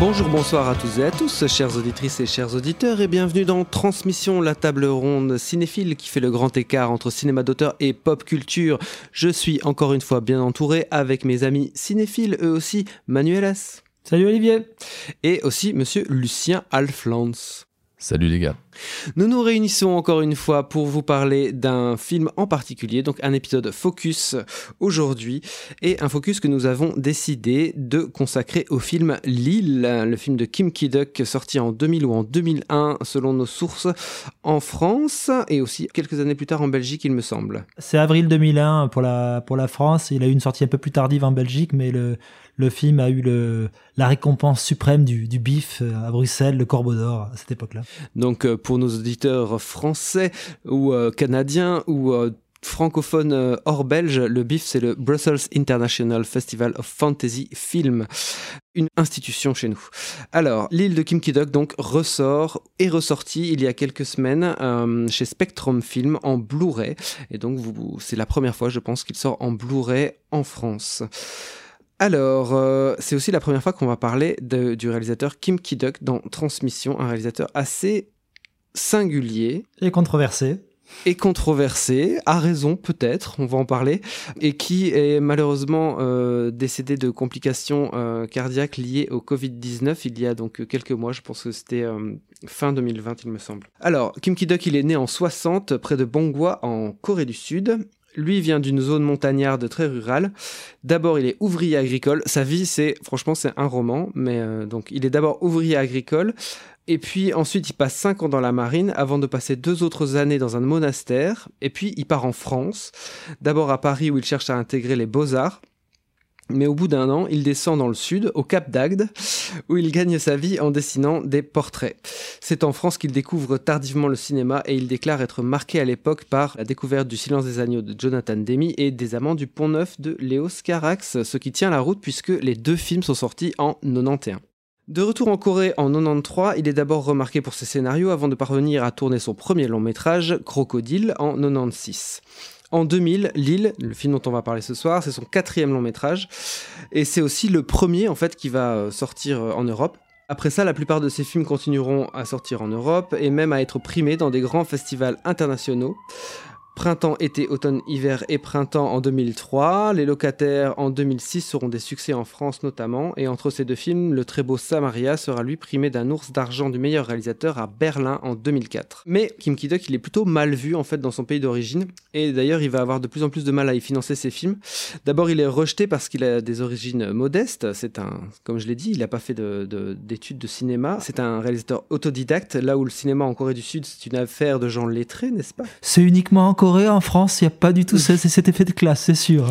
Bonjour, bonsoir à tous et à tous, chères auditrices et chers auditeurs, et bienvenue dans Transmission, la table ronde cinéphile qui fait le grand écart entre cinéma d'auteur et pop culture. Je suis encore une fois bien entouré avec mes amis cinéphiles, eux aussi, Manuel S. Salut Olivier Et aussi monsieur Lucien Alflans. Salut les gars. Nous nous réunissons encore une fois pour vous parler d'un film en particulier, donc un épisode focus aujourd'hui, et un focus que nous avons décidé de consacrer au film Lille, le film de Kim Ki-duk sorti en 2000 ou en 2001 selon nos sources en France, et aussi quelques années plus tard en Belgique il me semble. C'est avril 2001 pour la, pour la France, il a eu une sortie un peu plus tardive en Belgique, mais le, le film a eu la récompense suprême du, bif à Bruxelles, le Corbeau d'Or à cette époque-là. Donc euh, pour nos auditeurs français ou euh, canadiens ou euh, francophones euh, hors belge, le BIF c'est le Brussels International Festival of Fantasy Film, une institution chez nous. Alors, l'île de Kim Ki-duk donc ressort est ressorti il y a quelques semaines euh, chez Spectrum Film en Blu-ray et donc c'est la première fois je pense qu'il sort en Blu-ray en France. Alors, euh, c'est aussi la première fois qu'on va parler de- du réalisateur Kim Ki-duk dans Transmission, un réalisateur assez singulier Et controversé. et controversé, à raison peut-être, on va en parler, et qui est malheureusement euh, décédé de complications euh, cardiaques liées au Covid-19 il y a donc quelques mois, je pense que c'était fin 2020 il me semble. Alors, Kim Ki-duk il est né en 60 près de Bongwa en Corée du Sud. Lui vient d'une zone montagnarde très rurale. D'abord, il est ouvrier agricole. Sa vie, c'est franchement, c'est un roman. Mais euh, donc, il est d'abord ouvrier agricole. Et puis ensuite, il passe 5 ans dans la marine avant de passer deux autres années dans un monastère. Et puis, il part en France. D'abord à Paris où il cherche à intégrer les beaux-arts. Mais au bout d'un an, il descend dans le sud, au Cap d'Agde, où il gagne sa vie en dessinant des portraits. C'est en France qu'il découvre tardivement le cinéma et il déclare être marqué à l'époque par la découverte du Silence des agneaux de Jonathan Demi et des Amants du Pont Neuf de Léo Scarax, ce qui tient la route puisque les deux films sont sortis en 91. De retour en Corée en 93, il est d'abord remarqué pour ses scénarios avant de parvenir à tourner son premier long métrage, Crocodile, en 96. En 2000, Lille, le film dont on va parler ce soir, c'est son quatrième long métrage et c'est aussi le premier en fait qui va euh, sortir euh, en Europe. Après ça, la plupart de ses films continueront à sortir en Europe et même à être primés dans des grands festivals internationaux. Printemps, été, automne, hiver et printemps en 2003. Les locataires en 2006 seront des succès en France notamment. Et entre ces deux films, le très beau Samaria sera lui primé d'un ours d'argent du meilleur réalisateur à Berlin en 2004. Mais Kim Ki-duk, il est plutôt mal vu en fait dans son pays d'origine. Et d'ailleurs, il va avoir de plus en plus de mal à y financer ses films. D'abord, il est rejeté parce qu'il a des origines modestes. C'est un, comme je l'ai dit, il n'a pas fait de- de- d'études de, cinéma. C'est un réalisateur autodidacte, là où le cinéma en Corée du Sud, c'est une affaire de gens lettrés, n'est-ce pas? C'est uniquement en Corée, en France, il n'y a pas du tout ce- cet effet de classe, c'est sûr.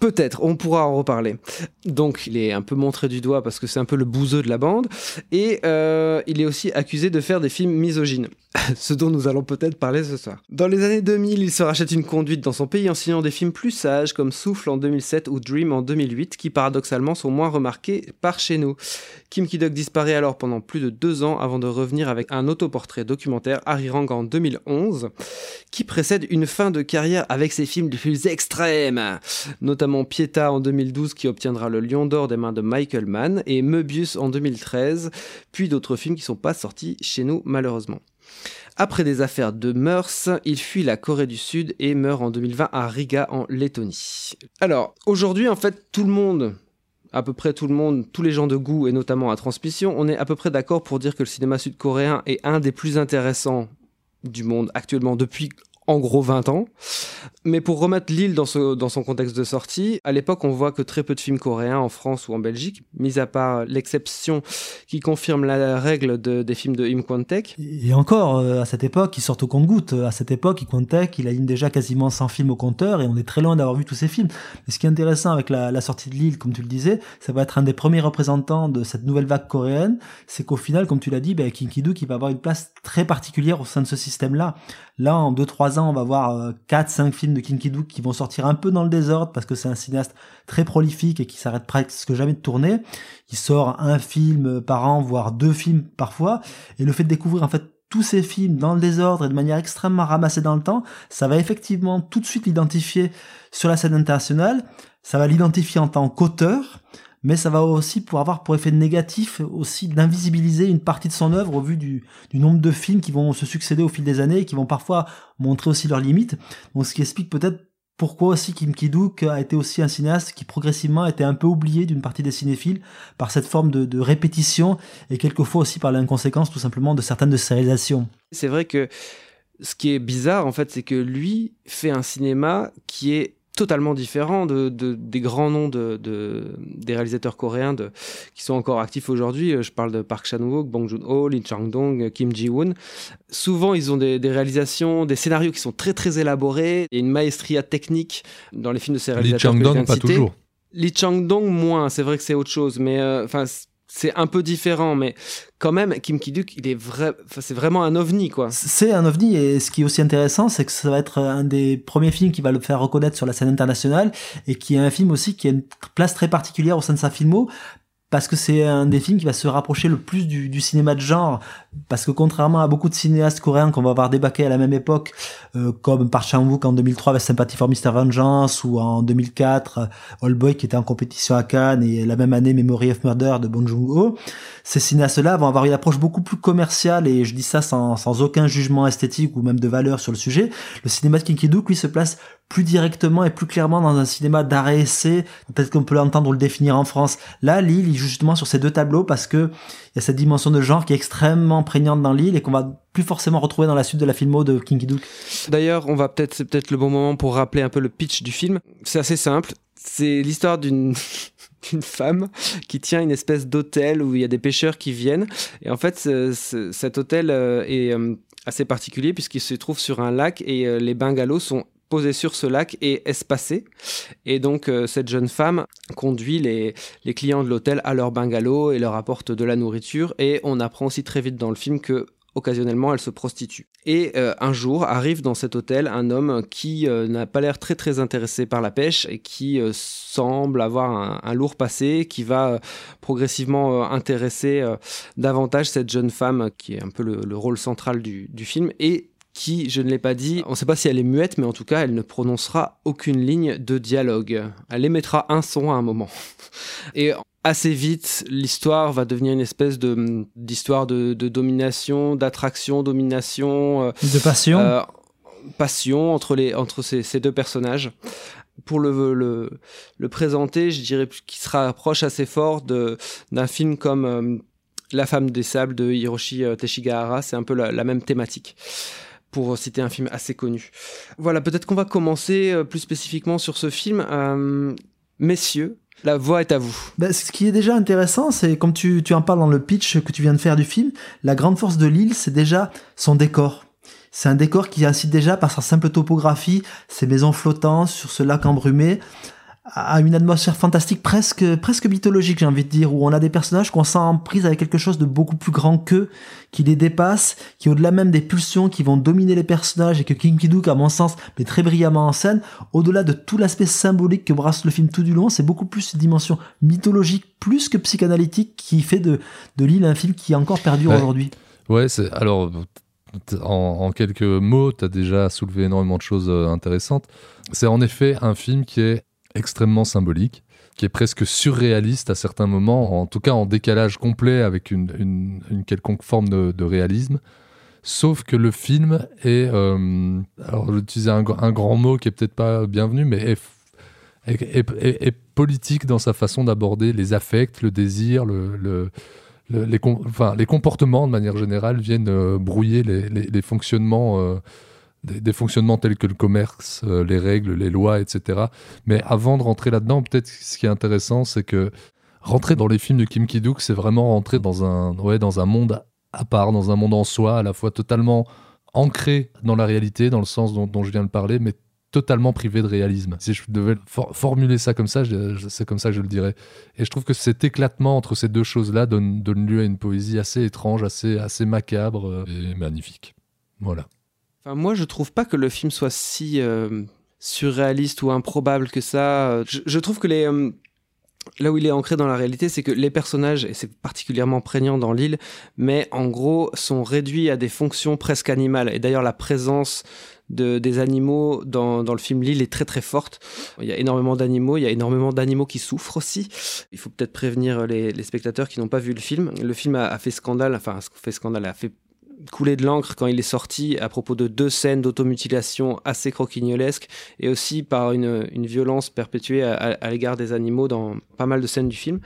Peut-être, on pourra en reparler. Donc, il est un peu montré du doigt parce que c'est un peu le bouseux de la bande. Et euh, il est aussi accusé de faire des films misogynes. Ce dont nous allons peut-être parler ce soir. Dans les années 2000, il se rachète une conduite dans son pays en signant des films plus sages comme Souffle en 2007 ou Dream en 2008 qui paradoxalement sont moins remarqués par chez nous. Kim Ki-duk disparaît alors pendant plus de deux ans avant de revenir avec un autoportrait documentaire Harry Rang en 2011 qui précède une fin de carrière avec ses films les plus extrêmes, notamment Pieta en 2012 qui obtiendra le Lion d'Or des mains de Michael Mann et Möbius en 2013, puis d'autres films qui sont pas sortis chez nous malheureusement. Après des affaires de mœurs, il fuit la Corée du Sud et meurt en 2020 à Riga en Lettonie. Alors, aujourd'hui en fait tout le monde à peu près tout le monde, tous les gens de goût et notamment à Transmission, on est à peu près d'accord pour dire que le cinéma sud-coréen est un des plus intéressants du monde actuellement depuis en gros 20 ans. Mais pour remettre l'île dans, son contexte de sortie, à l'époque, on voit que très peu de films coréens en France ou en Belgique, mis à part l'exception qui confirme la règle de- des films de Im Kwon-taek. Et encore, euh, à cette époque, ils sortent au compte-goutte. À cette époque, il comptait qu'il aligne déjà quasiment 100 films au compteur et on est très loin d'avoir vu tous ces films. Mais ce qui est intéressant avec la, sortie de Lille, comme tu le disais, ça va être un des premiers représentants de cette nouvelle vague coréenne. C'est qu'au final, comme tu l'as dit, ben, Kim Ki-duk, il va avoir une place très particulière au sein de ce système-là. Là, en 2-3 on va voir 4-5 films de Kinky Duke qui vont sortir un peu dans le désordre parce que c'est un cinéaste très prolifique et qui s'arrête presque jamais de tourner. Il sort un film par an, voire deux films parfois. Et le fait de découvrir en fait tous ces films dans le désordre et de manière extrêmement ramassée dans le temps, ça va effectivement tout de suite l'identifier sur la scène internationale. Ça va l'identifier en tant qu'auteur mais ça va aussi pour avoir pour effet négatif aussi d'invisibiliser une partie de son œuvre au vu du, nombre de films qui vont se succéder au fil des années et qui vont parfois montrer aussi leurs limites. Donc ce qui explique peut-être pourquoi aussi Kim Ki-duk a été aussi un cinéaste qui progressivement a été un peu oublié d'une partie des cinéphiles par cette forme de, de répétition et quelquefois aussi par l'inconséquence tout simplement de certaines de ses réalisations. C'est vrai que ce qui est bizarre en fait, c'est que lui fait un cinéma qui est totalement différent de, de, des grands noms de, de, des réalisateurs coréens de, qui sont encore actifs aujourd'hui. Je parle de Park Chan-wook, Bong Joon-ho, Lee Chang-dong, Kim Ji-woon. Souvent, ils ont des, des, réalisations, des scénarios qui sont très très élaborés et une maestria technique dans les films de ces réalisateurs. Lee Chang-dong, pas toujours. Lee Chang-dong, moins. C'est vrai que c'est autre chose, mais euh, enfin. Euh, c'est un peu différent, mais quand même, Kim Ki-duk, il est vrai, c'est vraiment un ovni, quoi. C'est un ovni, et ce qui est aussi intéressant, c'est que ça va être un des premiers films qui va le faire reconnaître sur la scène internationale, et qui est un film aussi qui a une place très particulière au sein de sa filmo, parce que c'est un des films qui va se rapprocher le plus du, cinéma de genre, parce que contrairement à beaucoup de cinéastes coréens qu'on va avoir débaqué à la même époque, euh, comme Park Chan-wook en 2003 avec Sympathy for Mr. Vengeance, ou en 2004 euh, Old Boy qui était en compétition à Cannes, et la même année Memory of Murder de Bong Joon-ho, ces cinéastes-là vont avoir une approche beaucoup plus commerciale, et je dis ça sans, aucun jugement esthétique ou même de valeur sur le sujet. Le cinéma de Kinky-duk, lui, se place plus directement et plus clairement dans un cinéma d'arrêt essai, peut-être qu'on peut l'entendre ou le définir en France. Là, Lille, il joue justement sur ces deux tableaux parce que il y a cette dimension de genre qui est extrêmement prégnante dans Lille et qu'on va plus forcément retrouver dans la suite de la filmo de Kinky Duke. D'ailleurs, on va peut-être, c'est peut-être le bon moment pour rappeler un peu le pitch du film. C'est assez simple. C'est l'histoire d'une une femme qui tient une espèce d'hôtel où il y a des pêcheurs qui viennent. Et en fait, cet hôtel euh, est euh, assez particulier puisqu'il se trouve sur un lac et euh, les bungalows sont posé sur ce lac et espacé. Et donc, euh, cette jeune femme conduit les, clients de l'hôtel à leur bungalow et leur apporte de la nourriture. Et on apprend aussi très vite dans le film que occasionnellement elle se prostitue. Et euh, un jour arrive dans cet hôtel un homme qui euh, n'a pas l'air très très intéressé par la pêche et qui semble avoir un, lourd passé, qui va progressivement intéresser davantage cette jeune femme qui est un peu le, le rôle central du, du film et qui, je ne l'ai pas dit, on ne sait pas si elle est muette, mais en tout cas, elle ne prononcera aucune ligne de dialogue. Elle émettra un son à un moment. Et assez vite, l'histoire va devenir une espèce de d'histoire de, de, domination, d'attraction, domination, euh, de passion, euh, passion entre les entre ces, ces deux personnages. Pour le, le, le présenter, je dirais qu'il se rapproche assez fort de d'un film comme euh, La femme des sables de Hiroshi Teshigahara. C'est un peu la, la même thématique pour citer un film assez connu. Voilà, peut-être qu'on va commencer euh, plus spécifiquement sur ce film. Euh, messieurs, la voix est à vous. Ben, ce qui est déjà intéressant, c'est comme tu, tu en parles dans le pitch que tu viens de faire du film, la grande force de l'île, c'est déjà son décor. C'est un décor qui incite déjà par sa simple topographie, ses maisons flottantes sur ce lac embrumé, à une atmosphère fantastique presque presque mythologique j'ai envie de dire où on a des personnages qu'on sent en prise avec quelque chose de beaucoup plus grand qu'eux qui les dépasse qui au-delà même des pulsions qui vont dominer les personnages et que King Kiduk à mon sens met très brillamment en scène au-delà de tout l'aspect symbolique que brasse le film tout du long c'est beaucoup plus une dimension mythologique plus que psychanalytique qui fait de de l'île un film qui est encore perdure ouais. aujourd'hui ouais c'est alors en, en, quelques mots, tu as déjà soulevé énormément de choses euh, intéressantes. C'est en effet un film qui est extrêmement symbolique, qui est presque surréaliste à certains moments, en tout cas en décalage complet avec une, quelconque forme de, réalisme. Sauf que le film est, euh, alors j'utilisais un, un, grand mot qui est peut-être pas bienvenu, mais est, politique dans sa façon d'aborder les affects, le désir, le, le, le les, comportements de manière générale viennent euh, brouiller les fonctionnements. Euh, des, des, fonctionnements tels que le commerce, euh, les règles, les lois, etc. Mais avant de rentrer là-dedans, peut-être ce qui est intéressant, c'est que rentrer dans les films de Kim Ki-duk, c'est vraiment rentrer dans un, ouais, dans un monde à part, dans un monde en soi, à la fois totalement ancré dans la réalité, dans le sens dont, dont je viens de parler, mais totalement privé de réalisme. Si je devais for formuler ça comme ça, c'est comme ça que je le dirais. Et je trouve que cet éclatement entre ces deux choses-là donne, donne lieu à une poésie assez étrange, assez, assez macabre et magnifique. Voilà. Enfin, moi, je trouve pas que le film soit si euh, surréaliste ou improbable que ça. Je, trouve que les euh, là où il est ancré dans la réalité, c'est que les personnages, et c'est particulièrement prégnant dans l'île, mais en gros sont réduits à des fonctions presque animales. Et d'ailleurs, la présence de, des animaux dans, dans le film L'île est très très forte. Il y a énormément d'animaux, il y a énormément d'animaux qui souffrent aussi. Il faut peut-être prévenir les, spectateurs qui n'ont pas vu le film. Le film a, a fait scandale, enfin, fait scandale, a fait couler de l'encre quand il est sorti à propos de deux scènes d'automutilation assez croquignolesques et aussi par une, une violence perpétuée à, à l'égard des animaux dans pas mal de scènes du film.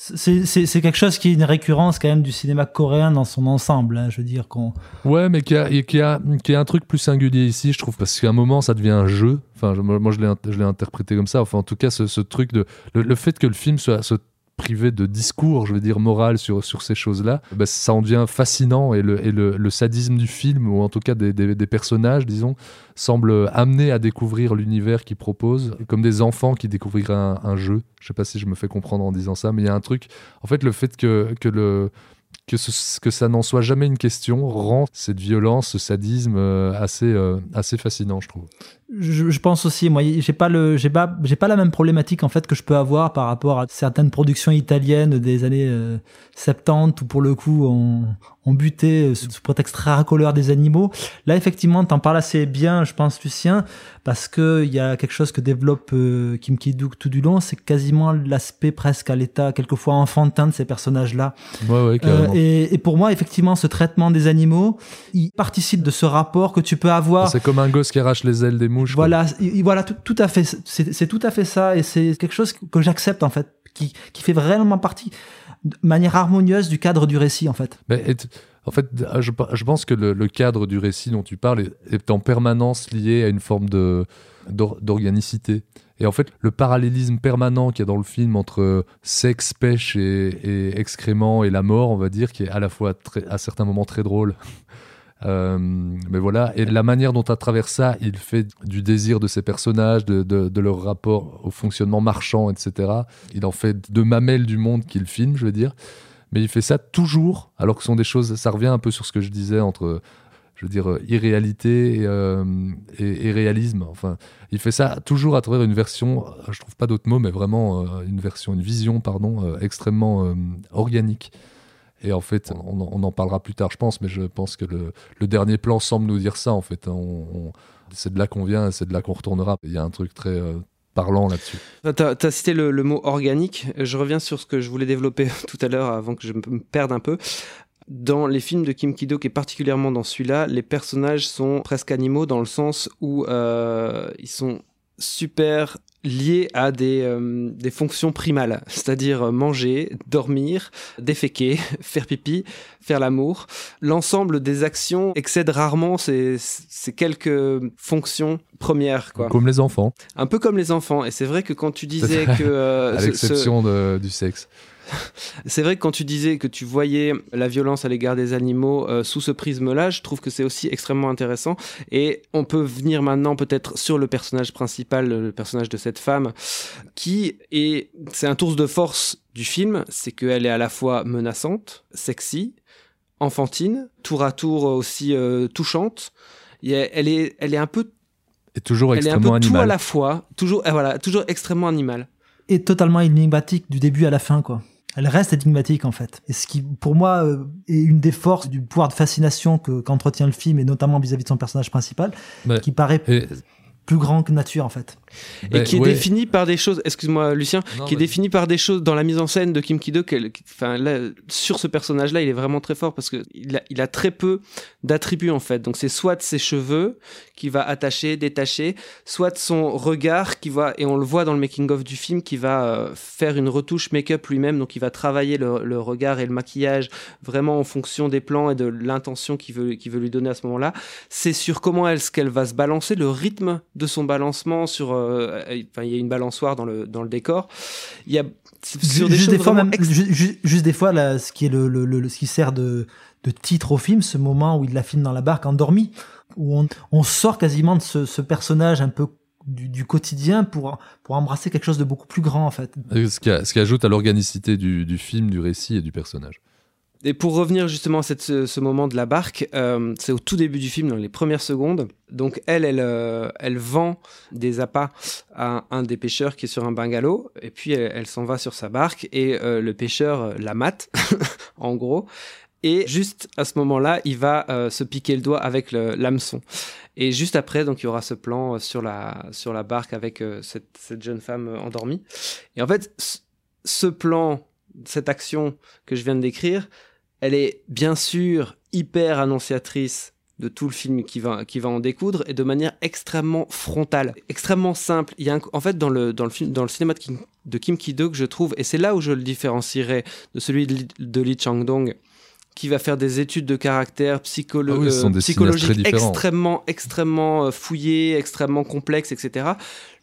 C'est quelque chose qui est une récurrence quand même du cinéma coréen dans son ensemble. Hein, je veux dire qu'on. Ouais, mais qui a, qui, a, qui a un truc plus singulier ici, je trouve, parce qu'à un moment ça devient un jeu. Enfin, je, moi je l'ai interprété comme ça. Enfin, en tout cas, ce, ce truc de le, le, fait que le film soit, soit privé de discours, je veux dire, moral sur, sur ces choses-là, bah, ça en devient fascinant et, le, le, sadisme du film, ou en tout cas des, des, personnages, disons, semble amener à découvrir l'univers qu'ils proposent, comme des enfants qui découvriraient un, jeu. Je sais pas si je me fais comprendre en disant ça, mais il y a un truc, en fait, le fait que, que le que, que ça n'en soit jamais une question rend cette violence, ce sadisme euh, assez, euh, assez fascinant, je trouve. Je, je pense aussi, moi, j'ai pas le, j'ai pas, j'ai pas la même problématique en fait que je peux avoir par rapport à certaines productions italiennes des années euh, 70 où pour le coup on, on butait sous, sous prétexte racoleur des animaux. Là, effectivement, t'en parles assez bien, je pense, Lucien, parce que il y a quelque chose que développe euh, Kim Ki-duk tout du long, c'est quasiment l'aspect presque à l'état quelquefois enfantin de ces personnages-là. Ouais, ouais, euh, et, et, pour moi, effectivement, ce traitement des animaux, il participe de ce rapport que tu peux avoir. C'est comme un gosse qui arrache les ailes des Voilà, il, voilà, tout, tout, à fait. C'est tout à fait ça, et c'est quelque chose que j'accepte en fait, qui, qui fait vraiment partie de manière harmonieuse du cadre du récit en fait. Mais et en fait, je, je pense que le, le, cadre du récit dont tu parles est, est en permanence lié à une forme de d'organicité. Et en fait, le parallélisme permanent qu'il y a dans le film entre sexe, pêche et, et, excréments et la mort, on va dire, qui est à la fois très, à certains moments très drôle. Euh, mais voilà, et la manière dont à travers ça, il fait du désir de ses personnages, de, leur rapport au fonctionnement marchand, etc. Il en fait de mamelles du monde qu'il filme, je veux dire. Mais il fait ça toujours, alors que ce sont des choses, ça revient un peu sur ce que je disais entre je veux dire, irréalité et, euh, et, réalisme. Enfin, il fait ça toujours à travers une version, je trouve pas d'autre mot, mais vraiment euh, une version, une vision, pardon, euh, extrêmement euh, organique. Et en fait, on, on, en parlera plus tard, je pense, mais je pense que le, le dernier plan semble nous dire ça, en fait. On, on, c'est de là qu'on vient, c'est de là qu'on retournera. Il y a un truc très euh, parlant là-dessus. Tu as, as, cité le, le, mot organique. Je reviens sur ce que je voulais développer tout à l'heure avant que je me perde un peu dans les films de Kim Ki-duk et particulièrement dans celui-là, les personnages sont presque animaux dans le sens où euh, ils sont super liés à des, euh, des fonctions primales, c'est-à-dire manger, dormir, déféquer, faire pipi, faire l'amour. L'ensemble des actions excède rarement ces, ces quelques fonctions premières. Quoi. Comme les enfants. Un peu comme les enfants. Et c'est vrai que quand tu disais que... Euh, à l'exception ce... du sexe. c'est vrai que quand tu disais que tu voyais la violence à l'égard des animaux euh, sous ce prisme-là, je trouve que c'est aussi extrêmement intéressant. Et on peut venir maintenant peut-être sur le personnage principal, le personnage de cette femme, qui est, c'est un tour de force du film, c'est qu'elle est à la fois menaçante, sexy, enfantine, tour à tour aussi euh, touchante. Et elle est, elle est un peu et toujours elle extrêmement est un peu animal. tout à la fois, toujours, voilà, toujours extrêmement animal. Et totalement énigmatique du début à la fin, quoi elle reste énigmatique en fait. Et ce qui, pour moi, euh, est une des forces du pouvoir de fascination qu'entretient le film, et notamment vis-à-vis -vis de son personnage principal, Mais, qui paraît et... plus grand que nature en fait. Et qui est ouais. défini par des choses, excuse-moi Lucien, non, qui est défini par des choses dans la mise en scène de Kim Ki-duk. Enfin là, sur ce personnage-là, il est vraiment très fort parce que il a, il a très peu d'attributs en fait. Donc c'est soit ses cheveux qui va attacher, détacher, soit son regard qui va et on le voit dans le making of du film qui va euh, faire une retouche make-up lui-même. Donc il va travailler le, le, regard et le maquillage vraiment en fonction des plans et de l'intention qu'il veut, qu'il veut lui donner à ce moment-là. C'est sur comment est-ce qu'elle va se balancer, le rythme de son balancement sur euh, enfin il y a une balançoire dans le dans le décor il y a sur des juste des fois même, ex... juste, juste, des fois là, ce qui est le, le, le, ce qui sert de de titre au film ce moment où il la filme dans la barque endormie où on, on sort quasiment de ce, ce personnage un peu du, du, quotidien pour, pour embrasser quelque chose de beaucoup plus grand en fait. Ce qui, a, ce qui ajoute à l'organicité du, du, film, du récit et du personnage. Et pour revenir justement à ce, moment de la barque, euh, c'est au tout début du film, dans les premières secondes. Donc elle, elle, euh, elle vend des appâts à un des pêcheurs qui est sur un bungalow, et puis elle, s'en va sur sa barque, et euh, le pêcheur la mate, en gros. Et juste à ce moment-là, il va se piquer le doigt avec l'hameçon. Et juste après, donc il y aura ce plan sur la sur la barque avec cette, jeune femme endormie. Et en fait, ce plan, cette action que je viens de décrire, elle est bien sûr hyper annonciatrice de tout le film qui va, qui va en découdre et de manière extrêmement frontale, extrêmement simple. Il y a un- en fait dans le, dans le film, dans le cinéma de Kim, de Kim Ki-duk, je trouve, et c'est là où je le différencierais de celui de, Lee- de Lee Chang-dong, qui va faire des études de caractère psycholo Ah oui, très différents. extrêmement, extrêmement euh, fouillées, extrêmement complexes, etc.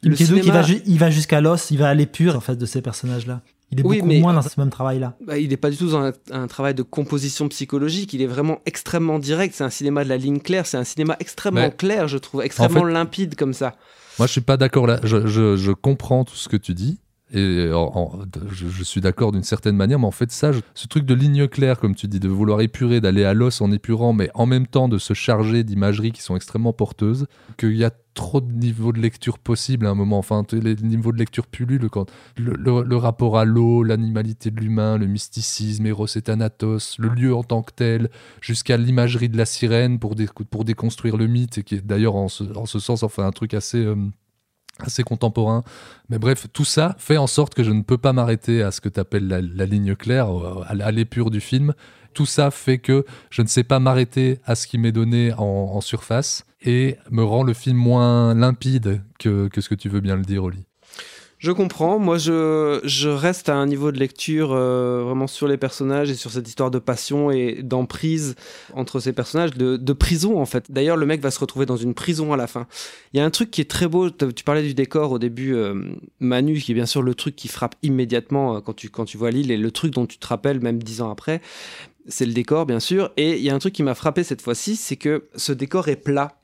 Le Ki-duk, il cinéma- va, ju- il va jusqu'à l'os, il va aller pur en face de ces personnages-là. Il est Oui, beaucoup mais- moins dans ce même travail-là. Bah, il n'est pas du tout dans un, un travail de composition psychologique, il est vraiment extrêmement direct. C'est un cinéma de la ligne claire, c'est un cinéma extrêmement Mais- clair, je trouve, extrêmement fait- limpide comme ça. Moi, je suis pas d'accord là. Je, je- je comprends tout ce que tu dis. Et en- en- je, je suis d'accord d'une certaine manière, mais en fait, ça, je- ce truc de ligne claire, comme tu dis, de vouloir épurer, d'aller à l'os en épurant, mais en même temps de se charger d'imageries qui sont extrêmement porteuses, qu'il y a trop de niveaux de lecture possibles à un moment. Enfin, les niveaux de lecture pullulent quand le, rapport à l'eau, l'animalité de l'humain, le mysticisme, Eros et le lieu en tant que tel, jusqu'à l'imagerie de la sirène pour, pour déconstruire le mythe, et qui est d'ailleurs en ce, en ce sens enfin un truc assez, euh, assez contemporain. Mais bref, tout ça fait en sorte que je ne peux pas m'arrêter à ce que tu appelles la, ligne claire, euh, à, l'épure du film. Tout ça fait que je ne sais pas m'arrêter à ce qui m'est donné en surface et me rend le film moins limpide que, que ce que tu veux bien le dire, Oli. Je comprends. Moi, je, je reste à un niveau de lecture euh, vraiment sur les personnages et sur cette histoire de passion et d'emprise entre ces personnages, de, de prison en fait. D'ailleurs, le mec va se retrouver dans une prison à la fin. Il y a un truc qui est très beau. Tu parlais du décor au début, euh, Manu, qui est bien sûr le truc qui frappe immédiatement euh, quand tu, quand tu vois l'île et le truc dont tu te rappelles même dix ans après. C'est le décor, bien sûr. Et il y a un truc qui m'a frappé cette fois-ci, c'est que ce décor est plat.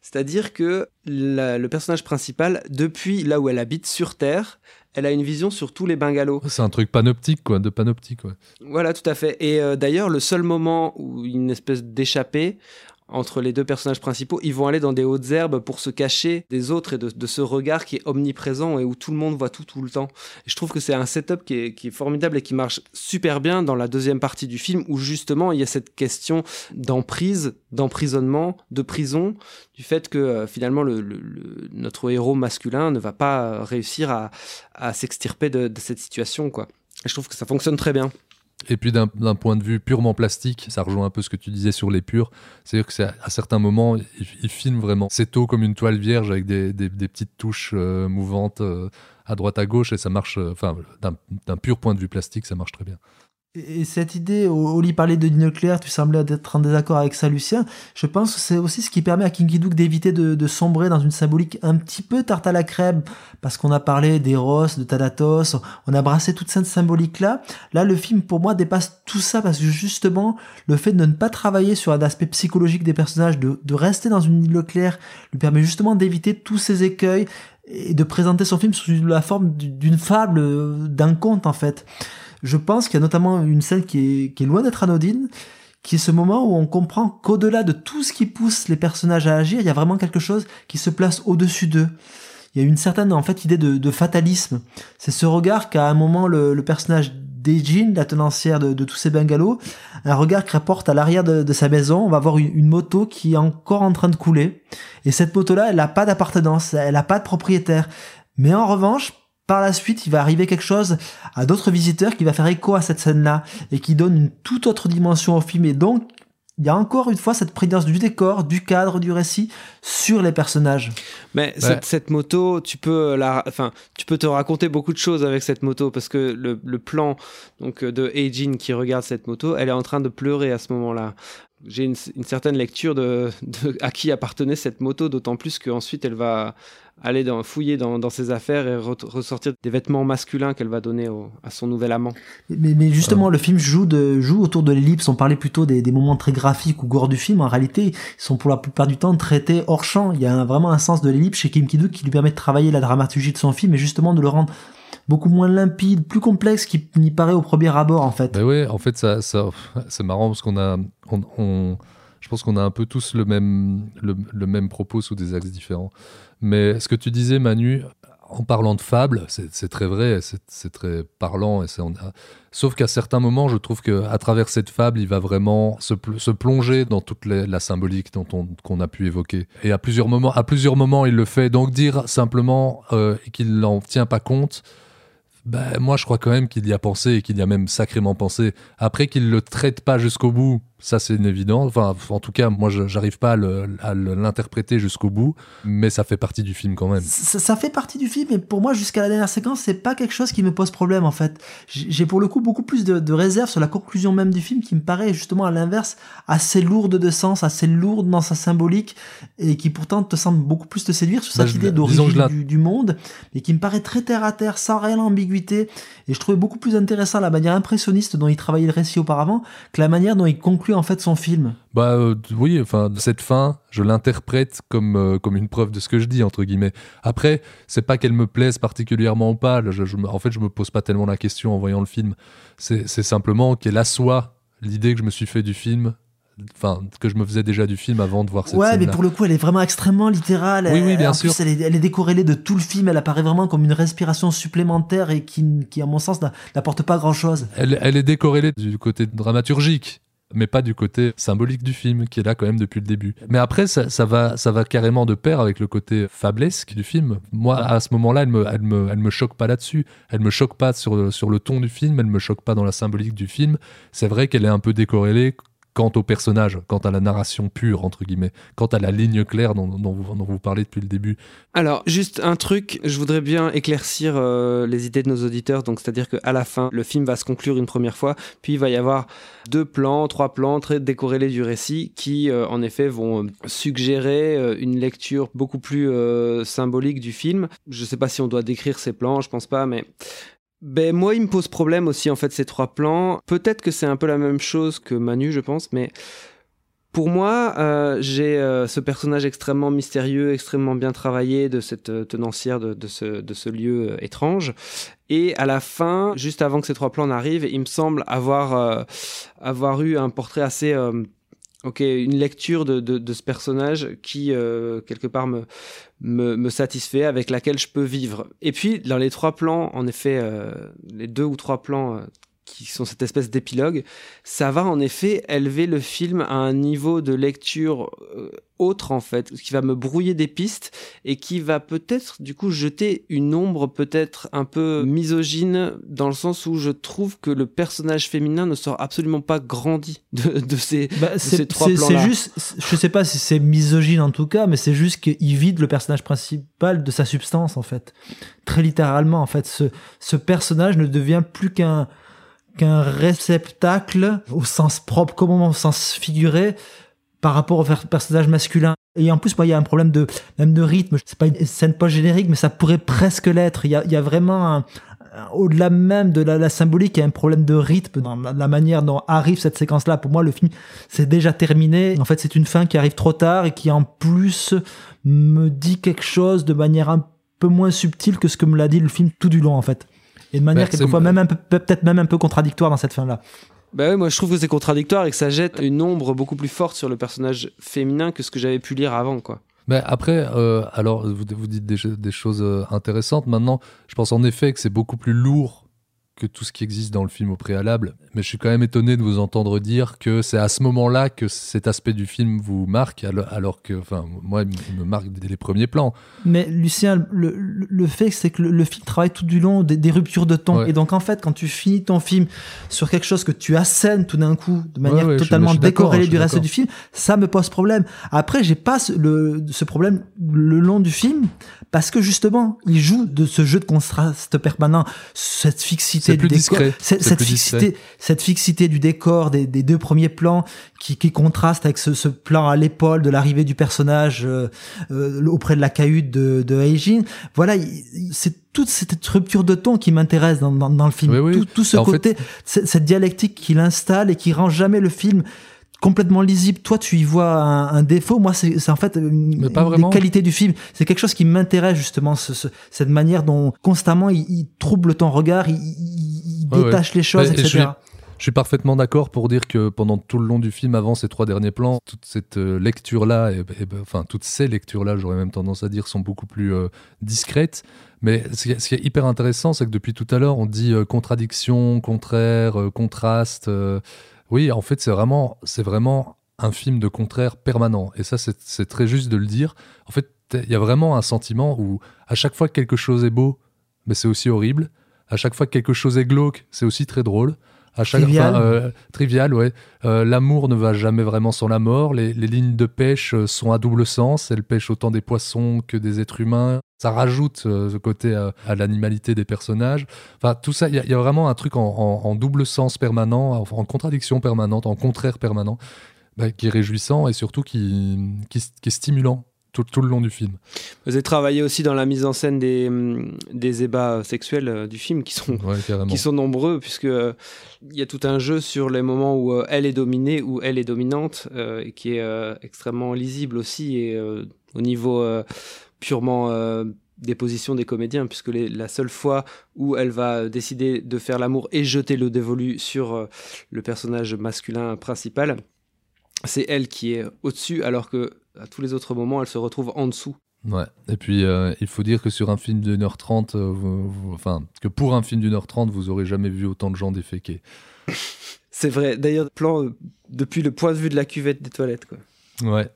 C'est-à-dire que la- le personnage principal, depuis là où elle habite sur Terre, elle a une vision sur tous les bungalows. C'est un truc panoptique, quoi, de panoptique. Ouais. Voilà, tout à fait. Et euh, d'ailleurs, le seul moment où une espèce d'échappée entre les deux personnages principaux, ils vont aller dans des hautes herbes pour se cacher des autres et de, ce regard qui est omniprésent et où tout le monde voit tout tout le temps. Je trouve que c'est un setup qui est, formidable et qui marche super bien dans la deuxième partie du film où justement il y a cette question d'emprise, d'emprisonnement, de prison, du fait que euh, finalement le, le- le- notre héros masculin ne va pas réussir à, s'extirper de, cette situation. quoi. Je trouve que ça fonctionne très bien. Et puis d'un point de vue purement plastique, ça rejoint un peu ce que tu disais sur l'épure. C'est-à-dire que à, certains moments, il, il filme vraiment c'est tôt comme une toile vierge avec des, petites touches euh, mouvantes euh, à droite à gauche et ça marche. euh, Enfin, d'un pur point de vue plastique, ça marche très bien. Et et cette idée, Oli parlait de ligne claire, tu semblais être en désaccord avec ça, Lucien. Je pense que c'est aussi ce qui permet à Kinky Duke d'éviter de, de sombrer dans une symbolique un petit peu tarte à la crème, parce qu'on a parlé d'Eros, de Thanatos, on a brassé toute cette symbolique-là. Là, le film, pour moi, dépasse tout ça, parce que justement, le fait de ne pas travailler sur un aspect psychologique des personnages, de, de rester dans une ligne claire, lui permet justement d'éviter tous ces écueils et de présenter son film sous la forme d'une fable, euh, d'un conte, en fait je pense qu'il y a notamment une scène qui est, qui est loin d'être anodine, qui est ce moment où on comprend qu'au-delà de tout ce qui pousse les personnages à agir, il y a vraiment quelque chose qui se place au-dessus d'eux. Il y a une certaine en fait idée de, de fatalisme. C'est ce regard qu'a à un moment le, le personnage d'Ejin, la tenancière de, de tous ces bungalows, un regard qui rapporte à l'arrière de, de sa maison. On va voir une, une moto qui est encore en train de couler. Et cette moto-là, elle n'a pas d'appartenance, elle n'a pas de propriétaire. Mais en revanche, par la suite, il va arriver quelque chose à d'autres visiteurs qui va faire écho à cette scène-là et qui donne une toute autre dimension au film. Et donc, il y a encore une fois cette prégnance du décor, du cadre, du récit sur les personnages. Mais cette, cette moto, tu peux la, enfin, tu peux te raconter beaucoup de choses avec cette moto parce que le, le plan donc de Eijin qui regarde cette moto, elle est en train de pleurer à ce moment-là. J'ai une, une, certaine lecture de, de, à qui appartenait cette moto, d'autant plus qu'ensuite elle va aller dans, fouiller dans, dans, ses affaires et re ressortir des vêtements masculins qu'elle va donner au, à son nouvel amant. Mais, mais justement, ouais. le film joue, de, joue autour de l'ellipse. On parlait plutôt des, des, moments très graphiques ou gore du film. En réalité, ils sont pour la plupart du temps traités hors champ. Il y a un, vraiment un sens de l'ellipse chez Kim Ki-duk qui lui permet de travailler la dramaturgie de son film et justement de le rendre beaucoup moins limpide, plus complexe qu'il n'y paraît au premier abord en fait. Ben ouais, en fait, ça, ça c'est marrant parce qu'on a, on, on- je pense qu'on a un peu tous le même, le, même propos sous des axes différents. Mais ce que tu disais, Manu, en parlant de fable, c'est très vrai, c'est très parlant. Sauf qu'à certains moments, je trouve qu'à travers cette fable, il va vraiment se, pl- se plonger dans toute la, symbolique qu'on a pu évoquer. Et à plusieurs moments, à plusieurs moments, il le fait. Donc dire simplement euh, qu'il n'en tient pas compte, ben, moi, je crois quand même qu'il y a pensé et qu'il y a même sacrément pensé. Après qu'il le traite pas jusqu'au bout, ça c'est une évidence. Enfin, en tout cas, moi, je- j'arrive pas à l'interpréter jusqu'au bout, mais ça fait partie du film quand même. ça, ça fait partie du film, et pour moi, jusqu'à la dernière séquence, c'est pas quelque chose qui me pose problème en fait. J'ai pour le coup beaucoup plus de, de réserve sur la conclusion même du film qui me paraît justement à l'inverse assez lourde de sens, assez lourde dans sa symbolique, et qui pourtant te semble beaucoup plus te séduire sur Bah, cette je- idée d'origine du, du monde, et qui me paraît très terre à terre, sans réelle ambiguïté. Et je trouvais beaucoup plus intéressant la manière impressionniste dont il travaillait le récit auparavant que la manière dont il conclut en fait son film. Bah euh, oui, enfin cette fin, je l'interprète comme euh, comme une preuve de ce que je dis entre guillemets. Après, c'est pas qu'elle me plaise particulièrement ou pas. Je, je me- en fait, je me pose pas tellement la question en voyant le film. C'est simplement qu'elle assoit l'idée que je me suis fait du film, enfin que je me faisais déjà du film avant de voir cette Ouais, mais pour le coup, elle est vraiment extrêmement littérale. Oui, oui, bien en sûr. plus, elle est, elle est décorrélée de tout le film. Elle apparaît vraiment comme une respiration supplémentaire et qui, qui à mon sens, n'a- n'apporte pas grand-chose. Elle, elle est décorrélée du côté dramaturgique, mais pas du côté symbolique du film, qui est là quand même depuis le début. Mais après, ça, ça va, ça va carrément de pair avec le côté fablesque du film. Moi, à ce moment-là, elle me, elle me, elle me choque pas là-dessus. Elle me choque pas sur, le- sur le ton du film, elle me choque pas dans la symbolique du film. C'est vrai qu'elle est un peu décorrélée quant au personnage, quant à la narration pure, entre guillemets, quant à la ligne claire dont, vous, dont vous parlez depuis le début. Alors, juste un truc, je voudrais bien éclaircir euh, les idées de nos auditeurs. Donc, c'est-à-dire qu'à la fin, le film va se conclure une première fois, puis il va y avoir deux plans, trois plans très décorrélés du récit qui, euh, en effet, vont euh, suggérer une lecture beaucoup plus symbolique du film. Je sais pas si on doit décrire ces plans, je pense pas, mais ben moi, il me pose problème aussi en fait ces trois plans. Peut-être que c'est un peu la même chose que Manu, je pense, mais pour moi, euh, j'ai euh, ce personnage extrêmement mystérieux, extrêmement bien travaillé de cette euh, tenancière de, ce, lieu étrange. Et à la fin, juste avant que ces trois plans n'arrivent, il me semble avoir eu un portrait assez... ok, une lecture de, de, de ce personnage qui, euh, quelque part, me, me, me satisfait, avec laquelle je peux vivre. Et puis, dans les trois plans, en effet, euh, les deux ou trois plans euh, qui sont cette espèce d'épilogue, ça va en effet élever le film à un niveau de lecture euh, autre en fait, qui va me brouiller des pistes et qui va peut-être du coup jeter une ombre peut-être un peu misogyne dans le sens où je trouve que le personnage féminin ne sort absolument pas grandi de, de ces, Bah, ces trois c'est- c'est juste, je sais pas si c'est misogyne en tout cas, mais c'est juste qu'il vide le personnage principal de sa substance en fait. Très littéralement en fait, ce, ce personnage ne devient plus qu'un qu'un réceptacle au sens propre comme au sens figuré par rapport au personnage masculin. Et en plus, moi, il y a un problème de même de rythme. C'est pas une scène pas générique, mais ça pourrait presque l'être. Il y a, vraiment au-delà même de la, symbolique, il y a un problème de rythme dans la manière dont arrive cette séquence-là. Pour moi, le film, c'est déjà terminé. En fait, c'est une fin qui arrive trop tard et qui, en plus, me dit quelque chose de manière un peu moins subtile que ce que me l'a dit le film tout du long, en fait. Et de manière Bah, quelquefois même un peu, peut-être même un peu contradictoire dans cette fin-là. Bah ouais, moi je trouve que c'est contradictoire et que ça jette une ombre beaucoup plus forte sur le personnage féminin que ce que j'avais pu lire avant quoi. Mais après, euh, alors vous, vous dites des choses euh, intéressantes. Maintenant, je pense en effet que c'est beaucoup plus lourd que tout ce qui existe dans le film au préalable. Mais je suis quand même étonné de vous entendre dire que c'est à ce moment-là que cet aspect du film vous marque, alors, que, enfin, moi, il me- marque dès les premiers plans. Mais Lucien, le, le- fait, c'est que le, le film travaille tout du long des, des ruptures de. Ouais. Et donc, en fait, quand tu finis ton film sur quelque chose que tu assènes tout d'un coup, de manière ouais, totalement je décorrélée du reste du film, ça me pose problème. Après, j'ai pas ce, le, ce problème le long du film, parce que justement, il joue de ce jeu de contraste permanent, cette fixité du décor, discret, cette, cette fixité, cette fixité du décor des, des deux premiers plans qui, qui contraste avec ce, ce plan à l'épaule de l'arrivée du personnage euh, euh, auprès de la cahute de, de Heijin. Voilà, il- il- c'est toute cette rupture de ton qui m'intéresse dans, dans, dans le film. Oui, oui. Tout, tout ce En côté, cette, cette dialectique qu'il installe et qui rend jamais le film complètement lisible. Toi, tu y vois un, un défaut. Moi, c'est en fait une, pas une des qualités du film. C'est quelque chose qui m'intéresse justement, ce- ce- cette manière dont constamment il, il trouble ton regard, il, il- ouais. détache les choses, je etc. Je suis parfaitement d'accord pour dire que pendant tout le long du film, avant ces trois derniers plans, toute cette euh, lecture-là, ben, enfin toutes ces lectures-là, j'aurais même tendance à dire, sont beaucoup plus euh, discrètes. Mais ce qui, est, hyper intéressant, c'est que depuis tout à l'heure, on dit euh, contradiction, contraire, euh, contraste. oui, en fait, c'est vraiment, c'est vraiment un film de contraire permanent. Et ça, c'est très juste de le dire. En fait, il y a vraiment un sentiment où à chaque fois que quelque chose est beau, mais c'est aussi horrible. À chaque fois que quelque chose est glauque, c'est aussi très drôle. À chaque Trivial. enfin, euh, trivial, ouais. Euh, L'amour ne va jamais vraiment sans la mort. Les, les lignes de pêche euh, sont à double sens. Elles pêchent autant des poissons que des êtres humains. Ça rajoute euh, ce côté à, l'animalité des personnages. Enfin, tout ça, il y, a- il y a vraiment un truc en, en- en double sens permanent, en, en contradiction permanente, en contraire permanent, bah, qui est réjouissant et surtout qui, qui, qui est stimulant tout, tout le long du film. Vous avez travaillé aussi dans la mise en scène des, hum, des ébats sexuels euh, du film qui sont Ouais, qui sont nombreux puisque euh, il y a tout un jeu sur les moments où euh, elle est dominée ou elle est dominante euh, et qui est euh, extrêmement lisible aussi et euh, au niveau euh, purement euh, des positions des comédiens puisque les- la seule fois où elle va décider de faire l'amour et jeter le dévolu sur euh, le personnage masculin principal c'est elle qui est au-dessus alors que à tous les autres moments elle se retrouve en dessous Ouais. Et puis, euh, il faut dire que sur un film d'une heure trente, euh, enfin, que pour un film d'une heure trente, vous aurez jamais vu autant de gens déféquer. c'est vrai d'ailleurs plan euh, depuis le point de vue de la cuvette des toilettes quoi Ouais.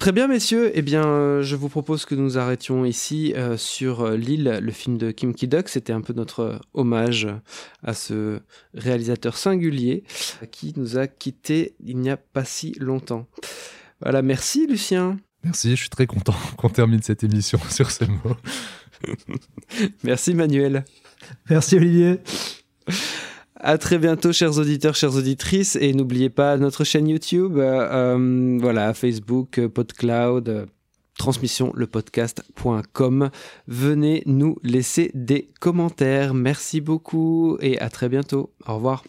Très bien, messieurs. Eh bien, euh, je vous propose que nous arrêtions ici euh, sur L'île, le film de Kim Ki-duk. C'était un peu notre hommage à ce réalisateur singulier qui nous a quittés il n'y a pas si longtemps. Voilà, merci Lucien. Merci, je suis très content qu'on termine cette émission sur ces mots. Merci Manuel. Merci Olivier. À très bientôt, chers auditeurs, chères auditrices. Et n'oubliez pas notre chaîne YouTube, euh, euh, voilà, Facebook, euh, PodCloud, euh, transmission lepodcast.com. Venez nous laisser des commentaires. Merci beaucoup et à très bientôt. Au revoir.